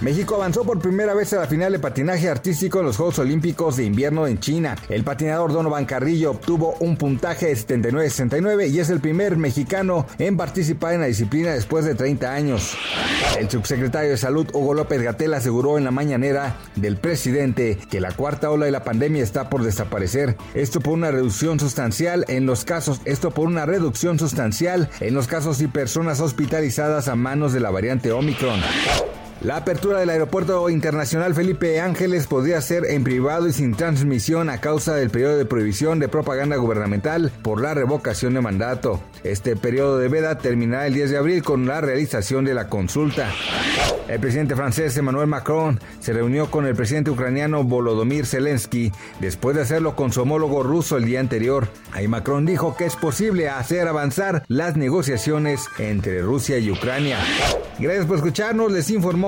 México avanzó por primera vez a la final de patinaje artístico en los Juegos Olímpicos de Invierno en China. El patinador Donovan Carrillo obtuvo un puntaje de 79-69 y es el primer mexicano en participar en la disciplina después de 30 años. El subsecretario de Salud Hugo López Gatel aseguró en la mañanera del presidente que la cuarta ola de la pandemia está por desaparecer. Esto por una reducción sustancial en los casos, esto por una reducción sustancial en los casos y personas hospitalizadas a manos de la variante Omicron. La apertura del Aeropuerto Internacional Felipe Ángeles podría ser en privado y sin transmisión a causa del periodo de prohibición de propaganda gubernamental por la revocación de mandato. Este periodo de veda terminará el 10 de abril con la realización de la consulta. El presidente francés Emmanuel Macron se reunió con el presidente ucraniano Volodymyr Zelensky después de hacerlo con su homólogo ruso el día anterior. Ahí Macron dijo que es posible hacer avanzar las negociaciones entre Rusia y Ucrania. Gracias por escucharnos, les informó